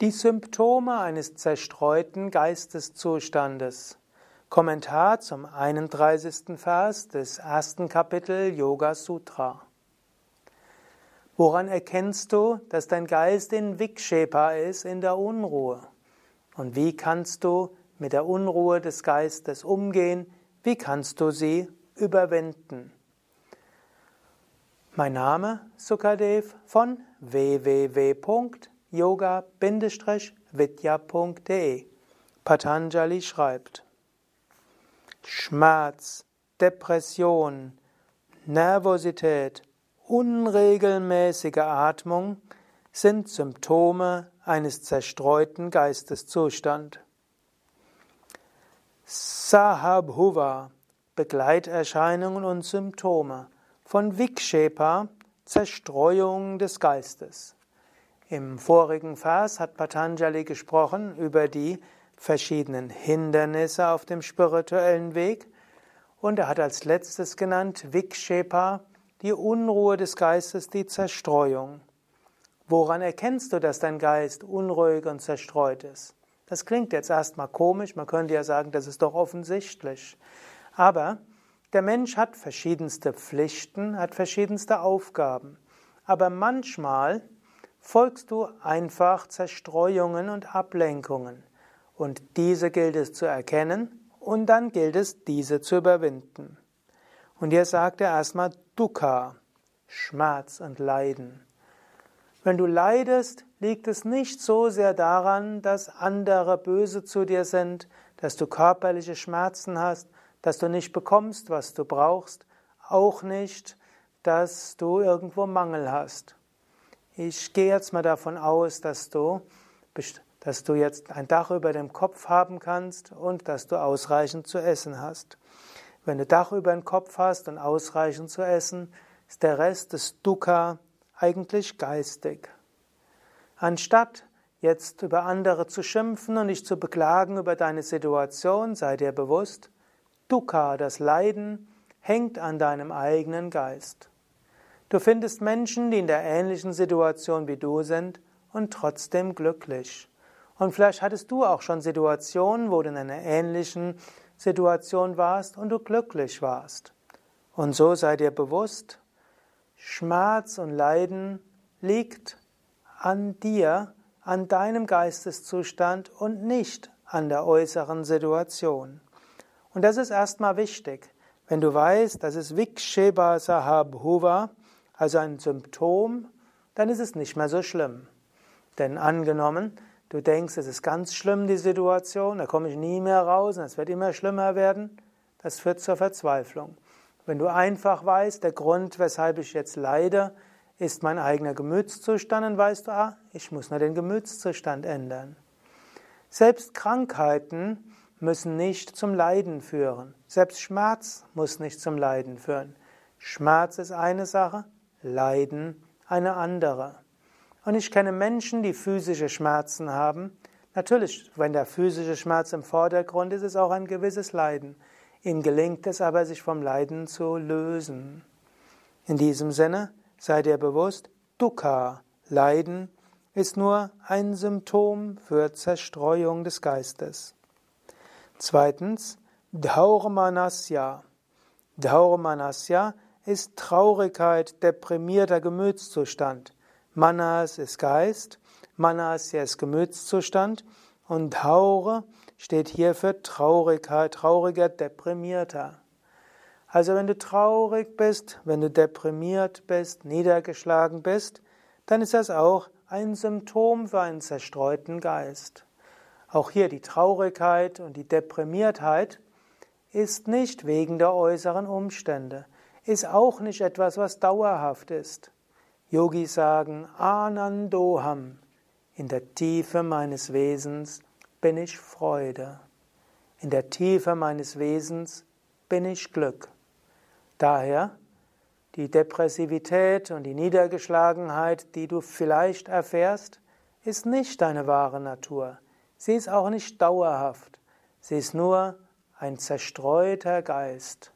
Die Symptome eines zerstreuten Geisteszustandes. Kommentar zum 31. Vers des ersten Kapitel Yoga Sutra. Woran erkennst du, dass dein Geist in Vikshepa ist, in der Unruhe? Und wie kannst du mit der Unruhe des Geistes umgehen? Wie kannst du sie überwinden? Mein Name Sukadev von www yoga-vidya.de Patanjali schreibt Schmerz, Depression, Nervosität, unregelmäßige Atmung sind Symptome eines zerstreuten Geisteszustand. Sahabhuva Begleiterscheinungen und Symptome von Vikshepa Zerstreuung des Geistes. Im vorigen Vers hat Patanjali gesprochen über die verschiedenen Hindernisse auf dem spirituellen Weg und er hat als letztes genannt Vikshepa, die Unruhe des Geistes, die Zerstreuung. Woran erkennst du, dass dein Geist unruhig und zerstreut ist? Das klingt jetzt erstmal komisch, man könnte ja sagen, das ist doch offensichtlich. Aber der Mensch hat verschiedenste Pflichten, hat verschiedenste Aufgaben. Aber manchmal folgst du einfach Zerstreuungen und Ablenkungen. Und diese gilt es zu erkennen und dann gilt es, diese zu überwinden. Und hier sagt er erstmal Dukkha, Schmerz und Leiden. Wenn du leidest, liegt es nicht so sehr daran, dass andere böse zu dir sind, dass du körperliche Schmerzen hast, dass du nicht bekommst, was du brauchst, auch nicht, dass du irgendwo Mangel hast. Ich gehe jetzt mal davon aus, dass du, dass du jetzt ein Dach über dem Kopf haben kannst und dass du ausreichend zu essen hast. Wenn du Dach über dem Kopf hast und ausreichend zu essen, ist der Rest des Dukkha eigentlich geistig. Anstatt jetzt über andere zu schimpfen und dich zu beklagen über deine Situation, sei dir bewusst, Dukkha, das Leiden, hängt an deinem eigenen Geist. Du findest Menschen, die in der ähnlichen Situation wie du sind und trotzdem glücklich. Und vielleicht hattest du auch schon Situationen, wo du in einer ähnlichen Situation warst und du glücklich warst. Und so sei dir bewusst, Schmerz und Leiden liegt an dir, an deinem Geisteszustand und nicht an der äußeren Situation. Und das ist erstmal wichtig. Wenn du weißt, das ist Viksheba Sahabhuva, also ein Symptom, dann ist es nicht mehr so schlimm. Denn angenommen, du denkst, es ist ganz schlimm, die Situation, da komme ich nie mehr raus und es wird immer schlimmer werden, das führt zur Verzweiflung. Wenn du einfach weißt, der Grund, weshalb ich jetzt leide, ist mein eigener Gemütszustand, dann weißt du, ah, ich muss nur den Gemütszustand ändern. Selbst Krankheiten müssen nicht zum Leiden führen. Selbst Schmerz muss nicht zum Leiden führen. Schmerz ist eine Sache, Leiden eine andere. Und ich kenne Menschen, die physische Schmerzen haben. Natürlich, wenn der physische Schmerz im Vordergrund ist, ist auch ein gewisses Leiden. Ihnen gelingt es aber, sich vom Leiden zu lösen. In diesem Sinne sei dir bewusst, Dukkha, Leiden, ist nur ein Symptom für Zerstreuung des Geistes. Zweitens, Dhaurmanasya. Dhaurmanasya ist Traurigkeit, deprimierter Gemütszustand. Manas ist Geist, Manas ist Gemütszustand und Haure steht hier für Traurigkeit, trauriger, deprimierter. Also wenn du traurig bist, wenn du deprimiert bist, niedergeschlagen bist, dann ist das auch ein Symptom für einen zerstreuten Geist. Auch hier die Traurigkeit und die Deprimiertheit ist nicht wegen der äußeren Umstände ist auch nicht etwas, was dauerhaft ist. Yogis sagen Anandoham. In der Tiefe meines Wesens bin ich Freude. In der Tiefe meines Wesens bin ich Glück. Daher die Depressivität und die Niedergeschlagenheit, die du vielleicht erfährst, ist nicht deine wahre Natur. Sie ist auch nicht dauerhaft. Sie ist nur ein zerstreuter Geist.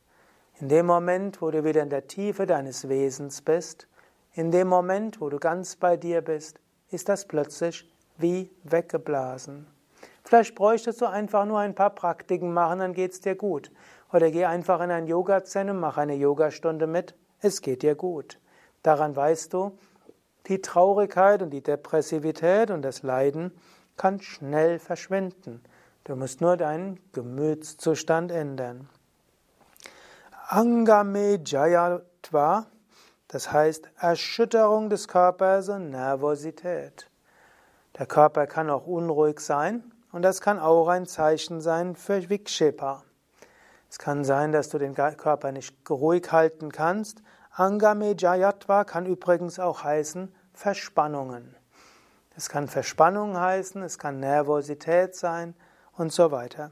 In dem Moment, wo du wieder in der Tiefe deines Wesens bist, in dem Moment, wo du ganz bei dir bist, ist das plötzlich wie weggeblasen. Vielleicht bräuchtest du einfach nur ein paar Praktiken machen, dann geht's dir gut. Oder geh einfach in ein Yoga-Zentrum, mach eine Yogastunde mit, es geht dir gut. Daran weißt du, die Traurigkeit und die Depressivität und das Leiden kann schnell verschwinden. Du musst nur deinen Gemütszustand ändern. Angame Jayatva, das heißt Erschütterung des Körpers und Nervosität. Der Körper kann auch unruhig sein und das kann auch ein Zeichen sein für Vikshepa. Es kann sein, dass du den Körper nicht ruhig halten kannst. Angame Jayatva kann übrigens auch heißen Verspannungen. Es kann Verspannung heißen, es kann Nervosität sein und so weiter.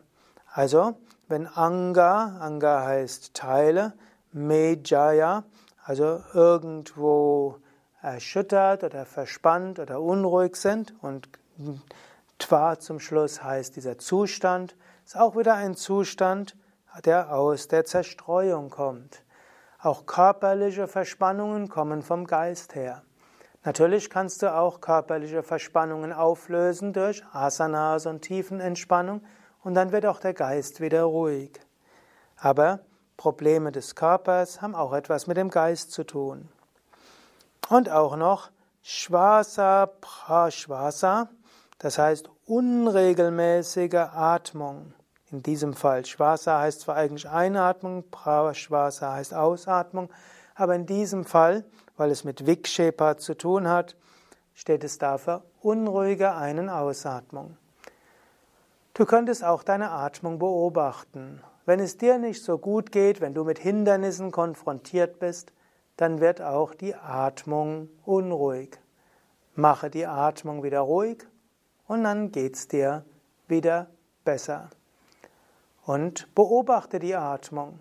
Also, wenn Anga, Anga heißt Teile, Mejaya, also irgendwo erschüttert oder verspannt oder unruhig sind und Twa zum Schluss heißt dieser Zustand, ist auch wieder ein Zustand, der aus der Zerstreuung kommt. Auch körperliche Verspannungen kommen vom Geist her. Natürlich kannst du auch körperliche Verspannungen auflösen durch Asanas und Tiefenentspannung und dann wird auch der Geist wieder ruhig. Aber Probleme des Körpers haben auch etwas mit dem Geist zu tun. Und auch noch Schwasa Prashwasa, das heißt unregelmäßige Atmung. In diesem Fall Schwasa heißt zwar eigentlich Einatmung, Prashwasa heißt Ausatmung, aber in diesem Fall weil es mit Vikshepa zu tun hat, steht es dafür unruhige Ein- und Ausatmung. Du könntest auch deine Atmung beobachten. Wenn es dir nicht so gut geht, wenn du mit Hindernissen konfrontiert bist, dann wird auch die Atmung unruhig. Mache die Atmung wieder ruhig und dann geht es dir wieder besser. Und beobachte die Atmung.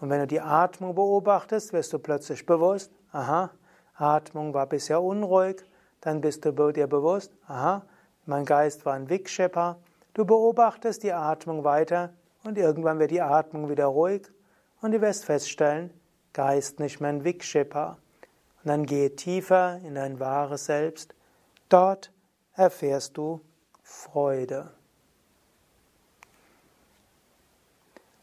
Und wenn du die Atmung beobachtest, wirst du plötzlich bewusst, aha, Atmung war bisher unruhig, dann bist du dir bewusst, aha, mein Geist war ein Vikshepa, du beobachtest die Atmung weiter und irgendwann wird die Atmung wieder ruhig und du wirst feststellen, Geist nicht mehr ein Vikshepa. Und dann gehe tiefer in dein wahres Selbst, dort erfährst du Freude.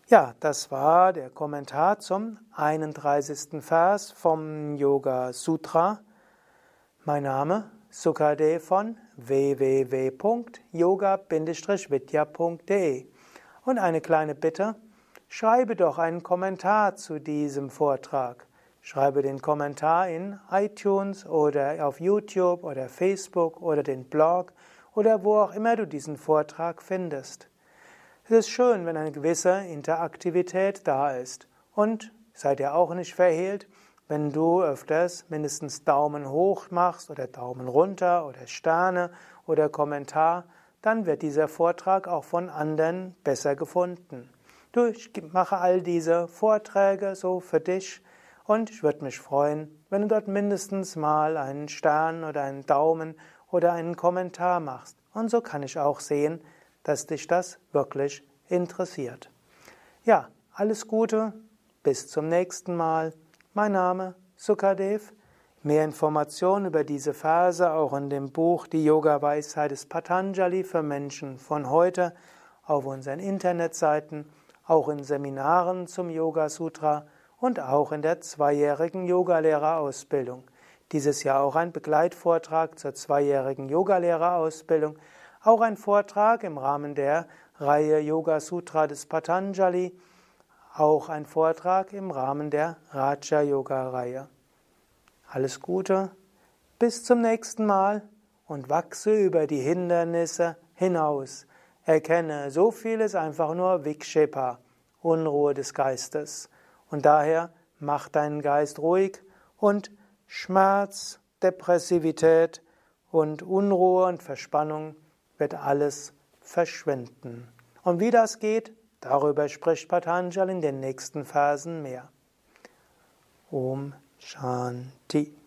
Ja, das war der Kommentar zum 31. Vers vom Yoga Sutra. Mein Name Sukadev von www.yoga-vidya.de und eine kleine Bitte, schreibe doch einen Kommentar zu diesem Vortrag. Schreibe den Kommentar in iTunes oder auf YouTube oder Facebook oder den Blog oder wo auch immer du diesen Vortrag findest. Es ist schön, wenn eine gewisse Interaktivität da ist. Und seid ihr auch nicht verhehlt, wenn du öfters mindestens Daumen hoch machst oder Daumen runter oder Sterne oder Kommentar, dann wird dieser Vortrag auch von anderen besser gefunden. Du, ich mache all diese Vorträge so für dich und ich würde mich freuen, wenn du dort mindestens mal einen Stern oder einen Daumen oder einen Kommentar machst. Und so kann ich auch sehen, dass dich das wirklich interessiert. Ja, alles Gute, bis zum nächsten Mal. Mein Name Sukadev. Mehr Informationen über diese Verse auch in dem Buch Die Yoga-Weisheit des Patanjali für Menschen von heute auf unseren Internetseiten, auch in Seminaren zum Yoga Sutra und auch in der zweijährigen Yogalehrerausbildung. Dieses Jahr auch ein Begleitvortrag zur zweijährigen Yogalehrerausbildung auch ein Vortrag im Rahmen der Reihe Yoga Sutra des Patanjali, auch ein Vortrag im Rahmen der Raja Yoga Reihe. Alles Gute, bis zum nächsten Mal und wachse über die Hindernisse hinaus. Erkenne, so viel ist einfach nur Vikshepa, Unruhe des Geistes. Und daher mach deinen Geist ruhig und Schmerz, Depressivität und Unruhe und Verspannung wird alles verschwinden. Und wie das geht, darüber spricht Patanjali in den nächsten Versen mehr. Om Shanti.